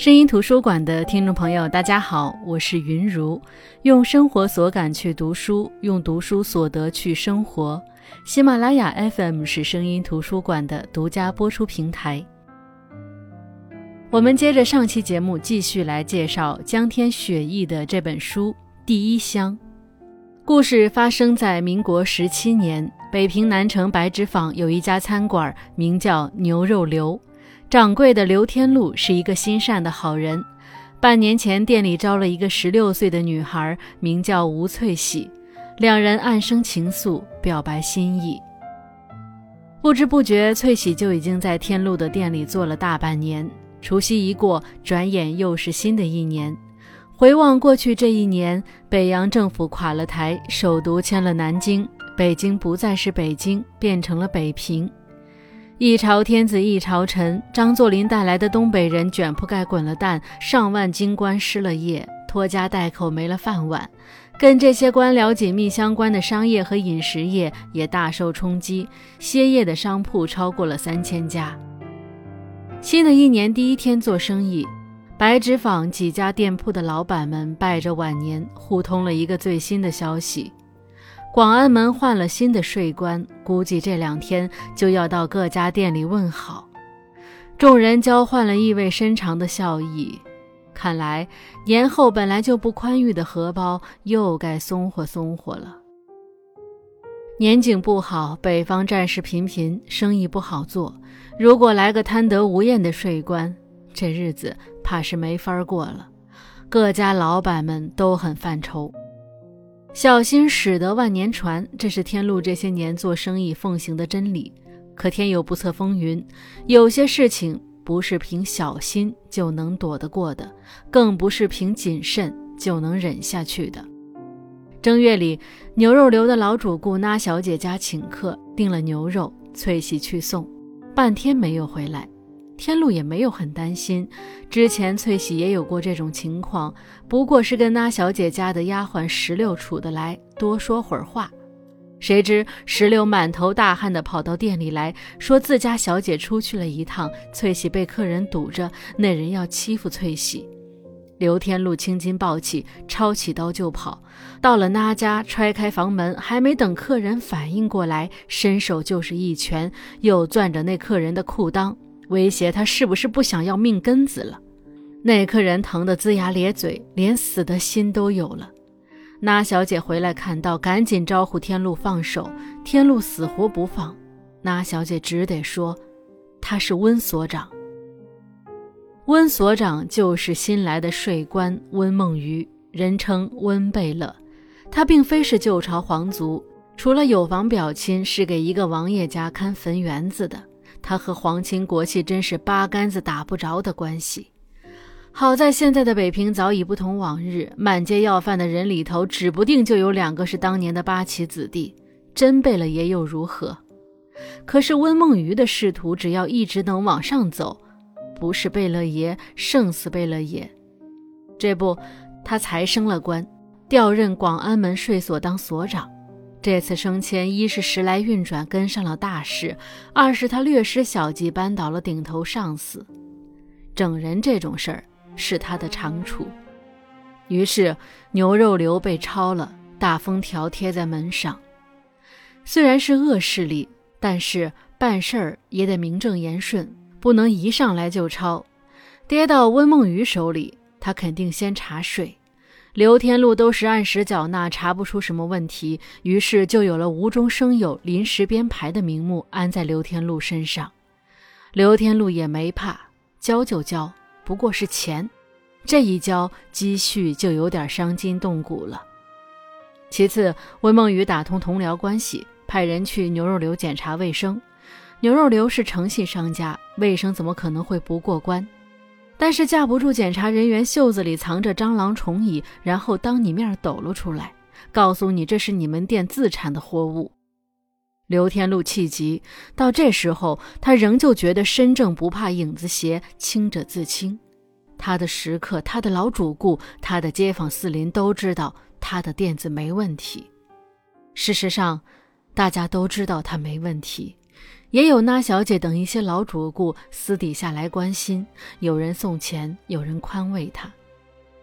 声音图书馆的听众朋友，大家好，我是云如，用生活所感去读书，用读书所得去生活。喜马拉雅 FM 是声音图书馆的独家播出平台。我们接着上期节目继续来介绍江天雪译的这本书《第一香》。故事发生在民国十七年，北平南城白纸坊有一家餐馆，名叫牛肉流。掌柜的刘天禄是一个心善的好人。半年前，店里招了一个十六岁的女孩，名叫吴翠喜，两人暗生情愫，表白心意。不知不觉，翠喜就已经在天禄的店里做了大半年。除夕一过，转眼又是新的一年。回望过去这一年，北洋政府垮了台，首都迁了南京，北京不再是北京，变成了北平。一朝天子一朝臣，张作霖带来的东北人卷铺盖滚了蛋，上万京官失了业，拖家带口没了饭碗。跟这些官僚紧密相关的商业和饮食业也大受冲击，歇业的商铺超过了三千家。新的一年第一天做生意，白纸坊几家店铺的老板们拜着晚年，互通了一个最新的消息。广安门换了新的税官，估计这两天就要到各家店里问好。众人交换了意味深长的笑意，看来年后本来就不宽裕的荷包又该松活松活了。年景不好，北方战事频频，生意不好做。如果来个贪得无厌的税官，这日子怕是没法过了。各家老板们都很犯愁。小心驶得万年船，这是天禄这些年做生意奉行的真理。可天有不测风云，有些事情不是凭小心就能躲得过的，更不是凭谨慎就能忍下去的。正月里，牛肉流的老主顾那小姐家请客，订了牛肉，翠喜去送，半天没有回来。天禄也没有很担心，之前翠喜也有过这种情况，不过是跟那小姐家的丫鬟石榴处得来，多说会儿话。谁知石榴满头大汗地跑到店里来说自家小姐出去了一趟，翠喜被客人堵着，那人要欺负翠喜。刘天禄青筋暴起，抄起刀就跑，到了那家踹开房门，还没等客人反应过来，伸手就是一拳，又攥着那客人的裤裆。威胁他是不是不想要命根子了？那客人疼得龇牙咧嘴，连死的心都有了。那小姐回来看到，赶紧招呼天禄放手。天禄死活不放，那小姐只得说：“他是温所长。”温所长就是新来的税官温梦鱼，人称温贝勒。他并非是旧朝皇族，除了有房表亲，是给一个王爷家看坟园子的。他和皇亲国戚真是八竿子打不着的关系。好在现在的北平早已不同往日，满街要饭的人里头，指不定就有两个是当年的八旗子弟。真贝勒爷又如何？可是温梦鱼的仕途，只要一直能往上走，不是贝勒爷，胜似贝勒爷。这不，他才升了官，调任广安门税所当所长。这次升迁，一是时来运转跟上了大事，二是他略施小计扳倒了顶头上司。整人这种事儿是他的长处。于是牛肉流被抄了，大封条贴在门上。虽然是恶势力，但是办事儿也得名正言顺，不能一上来就抄。跌到温梦鱼手里，他肯定先查税。刘天禄都是按时缴纳，查不出什么问题，于是就有了无中生有、临时编排的名目安在刘天禄身上。刘天禄也没怕，交就交，不过是钱，这一交积蓄就有点伤筋动骨了。其次，温梦雨打通同僚关系，派人去牛肉流检查卫生。牛肉流是诚信商家，卫生怎么可能会不过关？但是架不住检查人员袖子里藏着蟑螂虫蚁，然后当你面抖了出来，告诉你这是你们店自产的货物。刘天禄气急，到这时候他仍旧觉得身正不怕影子斜，清者自清。他的食客、他的老主顾、他的街坊四邻都知道他的店子没问题。事实上，大家都知道他没问题，也有那小姐等一些老主顾私底下来关心，有人送钱，有人宽慰她，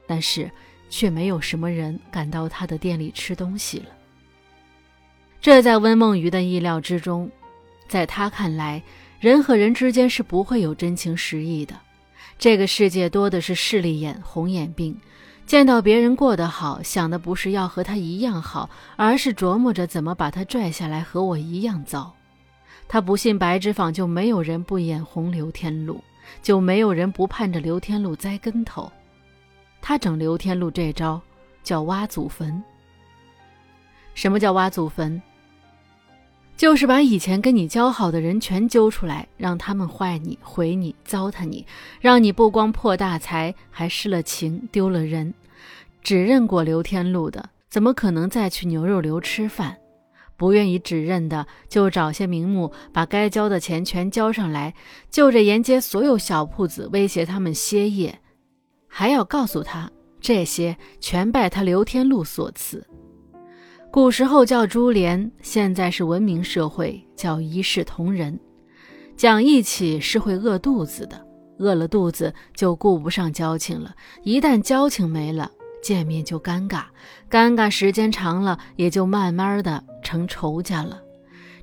但是却没有什么人敢到她的店里吃东西了。这在温梦鱼的意料之中，在他看来，人和人之间是不会有真情实意的。这个世界多的是势利眼、红眼病，见到别人过得好，想的不是要和他一样好，而是琢磨着怎么把他拽下来和我一样糟。他不信白纸坊就没有人不眼红刘天禄，就没有人不盼着刘天禄栽跟头。他整刘天禄这招叫挖祖坟。什么叫挖祖坟？就是把以前跟你交好的人全揪出来，让他们坏你、毁你、糟蹋你，让你不光破大财，还失了情、丢了人。只认过刘天禄的，怎么可能再去牛肉流吃饭？不愿意指认的，就找些名目，把该交的钱全交上来，就着沿街所有小铺子威胁他们歇业，还要告诉他这些全拜他刘天禄所赐。古时候叫株连，现在是文明社会，叫一视同仁。讲义气是会饿肚子的，饿了肚子就顾不上交情了。一旦交情没了，见面就尴尬，尴尬时间长了，也就慢慢的成仇家了。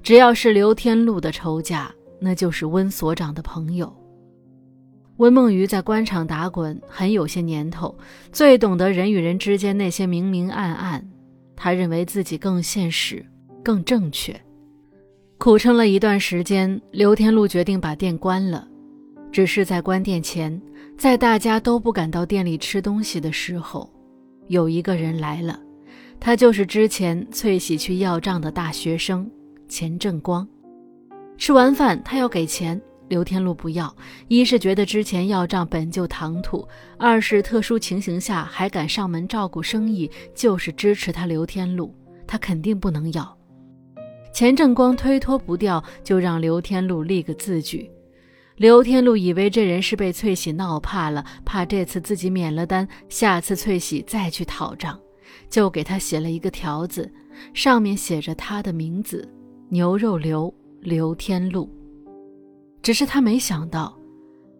只要是刘天禄的仇家，那就是温所长的朋友。温梦鱼在官场打滚很有些年头，最懂得人与人之间那些明明暗暗。他认为自己更现实、更正确，苦撑了一段时间，刘天禄决定把店关了。只是在关店前，在大家都不敢到店里吃东西的时候，有一个人来了，他就是之前翠喜去要账的大学生钱正光。吃完饭，他要给钱。刘天禄不要，一是觉得之前要账本就唐突，二是特殊情形下还敢上门照顾生意，就是支持他刘天禄，他肯定不能要。钱正光推脱不掉，就让刘天禄立个字据。刘天禄以为这人是被翠喜闹怕了，怕这次自己免了单，下次翠喜再去讨账，就给他写了一个条子，上面写着他的名字：牛肉刘刘天禄。只是他没想到，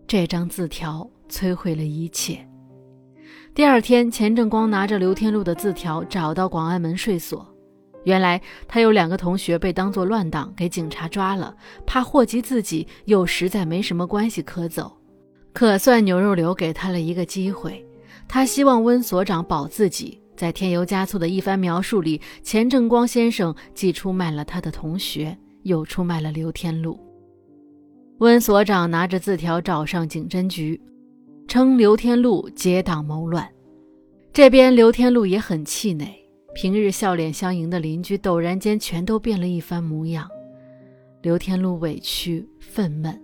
这张字条摧毁了一切。第二天，钱正光拿着刘天禄的字条找到广安门税所，原来他有两个同学被当作乱党给警察抓了，怕祸及自己，又实在没什么关系可走，可算牛肉留给他了一个机会。他希望温所长保自己，在添油加醋的一番描述里，钱正光先生既出卖了他的同学，又出卖了刘天禄。温所长拿着字条找上警侦局，称刘天禄结党谋乱。这边刘天禄也很气馁，平日笑脸相迎的邻居陡然间全都变了一番模样。刘天禄委屈愤懑，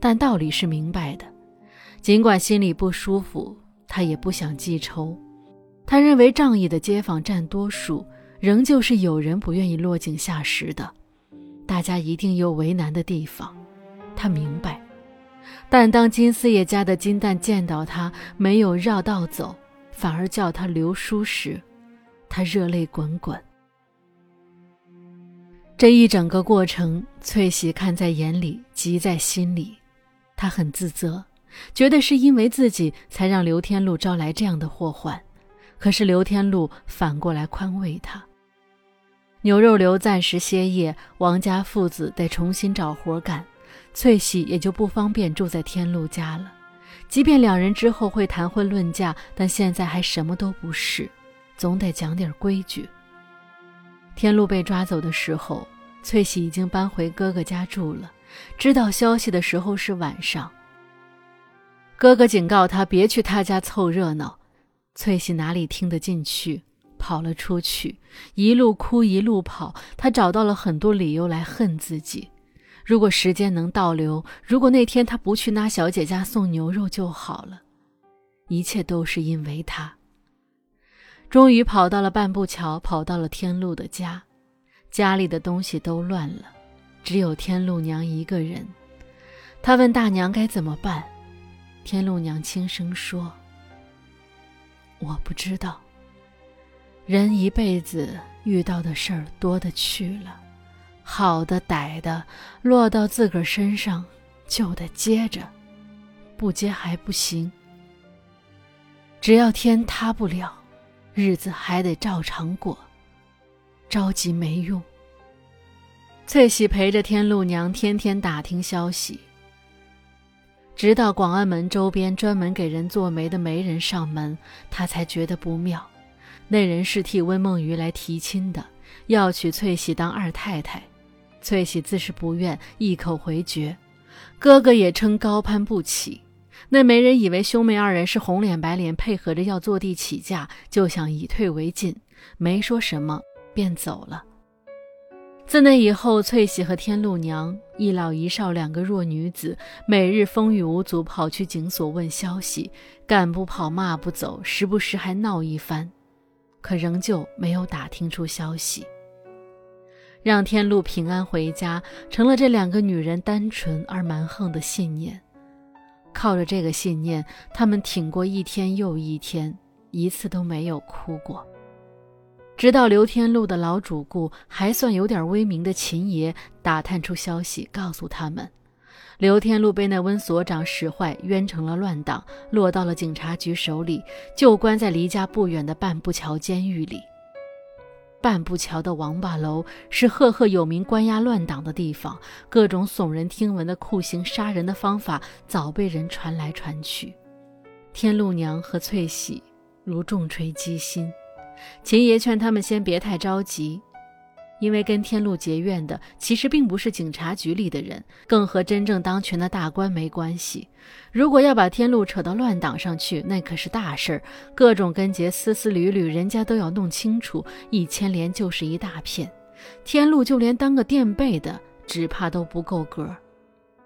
但道理是明白的。尽管心里不舒服，他也不想记仇。他认为仗义的街坊占多数，仍旧是有人不愿意落井下石的。大家一定有为难的地方。他明白，但当金四爷家的金蛋见到他没有绕道走，反而叫他刘叔时，他热泪滚滚。这一整个过程，翠喜看在眼里，急在心里。他很自责，觉得是因为自己才让刘天禄招来这样的祸患。可是刘天禄反过来宽慰他。牛肉刘暂时歇业，王家父子得重新找活干。翠喜也就不方便住在天禄家了。即便两人之后会谈婚论嫁，但现在还什么都不是，总得讲点规矩。天禄被抓走的时候，翠喜已经搬回哥哥家住了。知道消息的时候是晚上。哥哥警告他别去他家凑热闹，翠喜哪里听得进去，跑了出去，一路哭一路跑。他找到了很多理由来恨自己。如果时间能倒流，如果那天他不去那小姐家送牛肉就好了。一切都是因为他。终于跑到了半步桥，跑到了天禄的家，家里的东西都乱了，只有天禄娘一个人。他问大娘该怎么办，天禄娘轻声说：“我不知道。人一辈子遇到的事儿多的去了。”好的歹的落到自个儿身上，就得接着，不接还不行。只要天塌不了，日子还得照常过。着急没用。翠喜陪着天禄娘天天打听消息，直到广安门周边专门给人做媒的媒人上门，她才觉得不妙。那人是替温梦鱼来提亲的，要娶翠喜当二太太。翠喜自是不愿，一口回绝。哥哥也称高攀不起。那媒人以为兄妹二人是红脸白脸配合着要坐地起价，就想以退为进，没说什么便走了。自那以后，翠喜和天禄娘一老一少两个弱女子，每日风雨无阻跑去警所问消息，赶不跑，骂不走，时不时还闹一番，可仍旧没有打听出消息。让天禄平安回家，成了这两个女人单纯而蛮横的信念。靠着这个信念，他们挺过一天又一天，一次都没有哭过。直到刘天禄的老主顾，还算有点威名的秦爷打探出消息，告诉他们，刘天禄被那温所长使坏，冤成了乱党，落到了警察局手里，就关在离家不远的半步桥监狱里。半步桥的王八楼是赫赫有名关押乱党的地方，各种耸人听闻的酷刑杀人的方法早被人传来传去。天禄娘和翠喜如重锤击心。秦爷劝他们先别太着急，因为跟天禄结怨的其实并不是警察局里的人，更和真正当权的大官没关系。如果要把天禄扯到乱党上去，那可是大事儿，各种根结丝丝缕缕，人家都要弄清楚，一牵连就是一大片。天禄就连当个垫背的，只怕都不够格。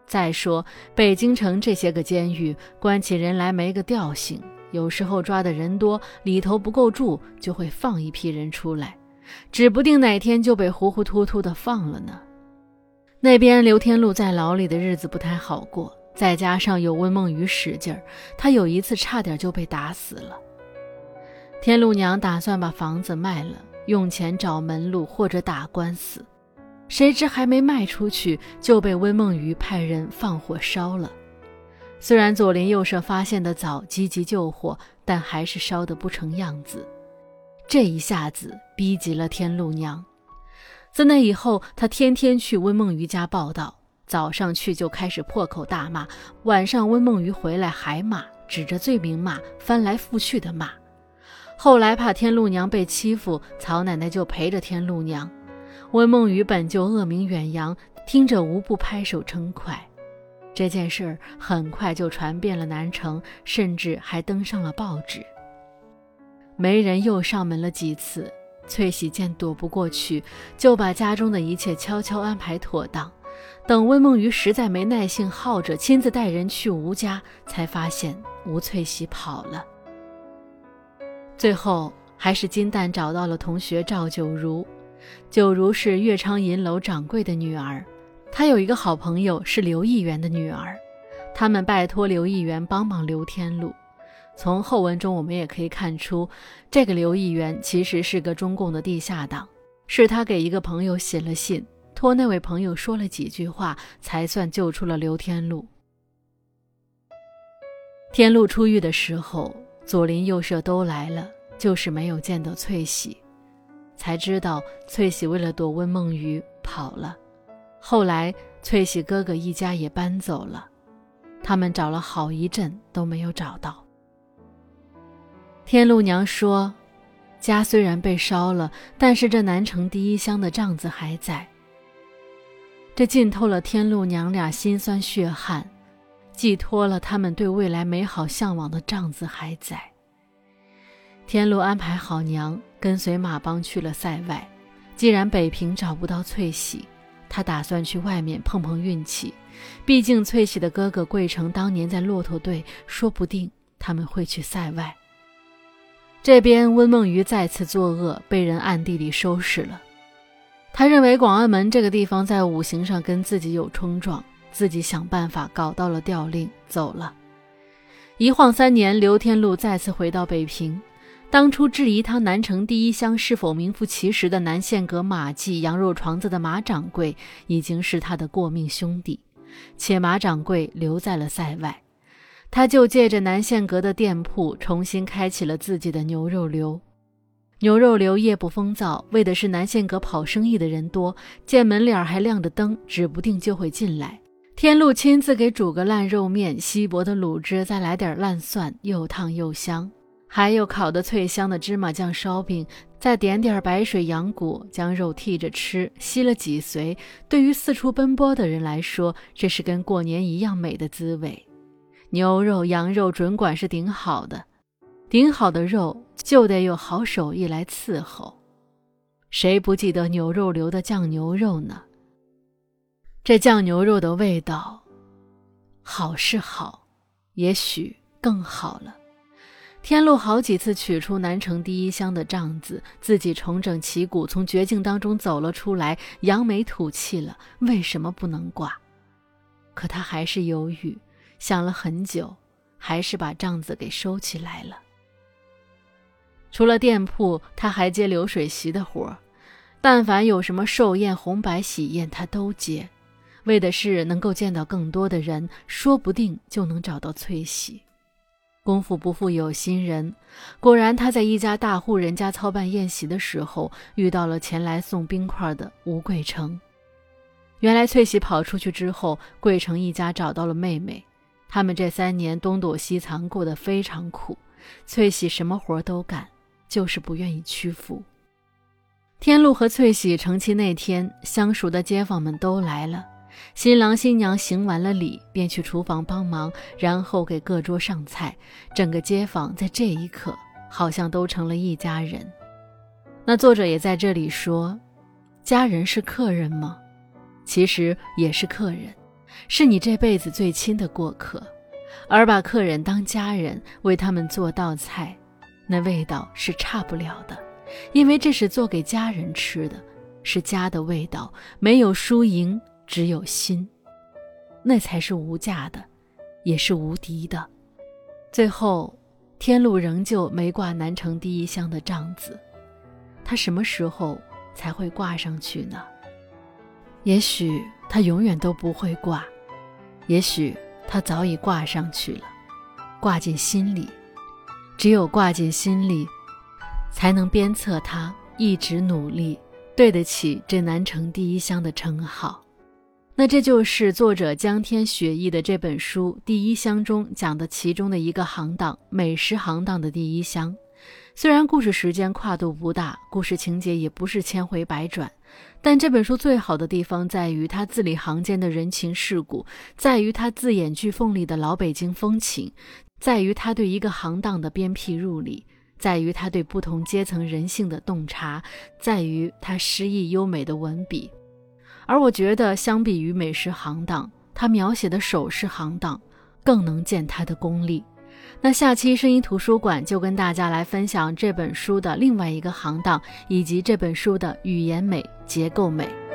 再说北京城这些个监狱，关起人来没个调性。有时候抓的人多，里头不够住，就会放一批人出来，指不定哪天就被糊糊涂涂的放了呢。那边刘天禄在牢里的日子不太好过，再加上有温梦雨使劲儿，他有一次差点就被打死了。天禄娘打算把房子卖了，用钱找门路或者打官司，谁知还没卖出去，就被温梦雨派人放火烧了。虽然左邻右舍发现的早，积极救火，但还是烧得不成样子。这一下子逼急了天禄娘。自那以后，她天天去温梦鱼家报道，早上去就开始破口大骂，晚上温梦鱼回来还骂，指着罪名骂，翻来覆去的骂。后来怕天禄娘被欺负，曹奶奶就陪着天禄娘。温梦鱼本就恶名远扬，听着无不拍手称快。这件事儿很快就传遍了南城，甚至还登上了报纸。媒人又上门了几次，翠喜见躲不过去，就把家中的一切悄悄安排妥当。等温梦鱼实在没耐性耗着，亲自带人去吴家，才发现吴翠喜跑了。最后还是金蛋找到了同学赵九如，九如是岳昌银楼掌柜的女儿。他有一个好朋友是刘议员的女儿，他们拜托刘议员帮忙刘天禄。从后文中我们也可以看出，这个刘议员其实是个中共的地下党，是他给一个朋友写了信，托那位朋友说了几句话，才算救出了刘天禄。天禄出狱的时候，左邻右舍都来了，就是没有见到翠喜，才知道翠喜为了躲温梦雨跑了。后来，翠喜哥哥一家也搬走了，他们找了好一阵都没有找到。天禄娘说：“家虽然被烧了，但是这南城第一乡的帐子还在。”这浸透了天禄娘俩心酸血汗，寄托了他们对未来美好向往的帐子还在。天禄安排好娘，跟随马帮去了塞外。既然北平找不到翠喜，他打算去外面碰碰运气，毕竟翠喜的哥哥桂成当年在骆驼队，说不定他们会去塞外。这边温梦鱼再次作恶，被人暗地里收拾了。他认为广安门这个地方在五行上跟自己有冲撞，自己想办法搞到了调令，走了。一晃三年，刘天禄再次回到北平，当初质疑他南城第一乡是否名副其实的南县阁马记羊肉床子的马掌柜，已经是他的过命兄弟，且马掌柜留在了塞外，他就借着南县阁的店铺，重新开启了自己的牛肉流。牛肉流夜不风噪，为的是南县阁跑生意的人多，见门脸还亮着灯，指不定就会进来。天禄亲自给煮个烂肉面，稀薄的卤汁，再来点烂蒜，又烫又香。还有烤的脆香的芝麻酱烧饼，再点点白水羊骨，将肉剔着吃，吸了脊髓。对于四处奔波的人来说，这是跟过年一样美的滋味。牛肉、羊肉准管是顶好的，顶好的肉就得有好手艺来伺候。谁不记得牛肉流的酱牛肉呢？这酱牛肉的味道，好是好，也许更好了。天禄好几次取出南城第一香的帐子，自己重整旗鼓，从绝境当中走了出来，扬眉吐气了。为什么不能挂？可他还是犹豫，想了很久，还是把帐子给收起来了。除了店铺，他还接流水席的活儿，但凡有什么寿宴、红白喜宴，他都接，为的是能够见到更多的人，说不定就能找到翠喜。功夫不负有心人，果然他在一家大户人家操办宴席的时候，遇到了前来送冰块的吴桂成。原来翠喜跑出去之后，桂成一家找到了妹妹，他们这三年东躲西藏，过得非常苦。翠喜什么活都干，就是不愿意屈服。天禄和翠喜成亲那天，相熟的街坊们都来了。新郎新娘行完了礼，便去厨房帮忙，然后给各桌上菜。整个街坊在这一刻好像都成了一家人。那作者也在这里说：“家人是客人吗？其实也是客人，是你这辈子最亲的过客。而把客人当家人，为他们做道菜，那味道是差不了的，因为这是做给家人吃的，是家的味道，没有输赢。”只有心，那才是无价的，也是无敌的。最后，天禄仍旧没挂南城第一香的帐子，他什么时候才会挂上去呢？也许他永远都不会挂，也许他早已挂上去了，挂进心里。只有挂进心里，才能鞭策他一直努力，对得起这南城第一乡的称号。那这就是作者江天雪意的这本书《第一乡》中讲的其中的一个行当——美食行当的第一乡。虽然故事时间跨度不大，故事情节也不是千回百转，但这本书最好的地方在于它字里行间的人情世故，在于它字眼句缝里的老北京风情，在于它对一个行当的鞭辟入里，在于它对不同阶层人性的洞察，在于它诗意优美的文笔。而我觉得，相比于美食行当，他描写的首饰行当更能见他的功力。那下期声音图书馆就跟大家来分享这本书的另外一个行当，以及这本书的语言美、结构美。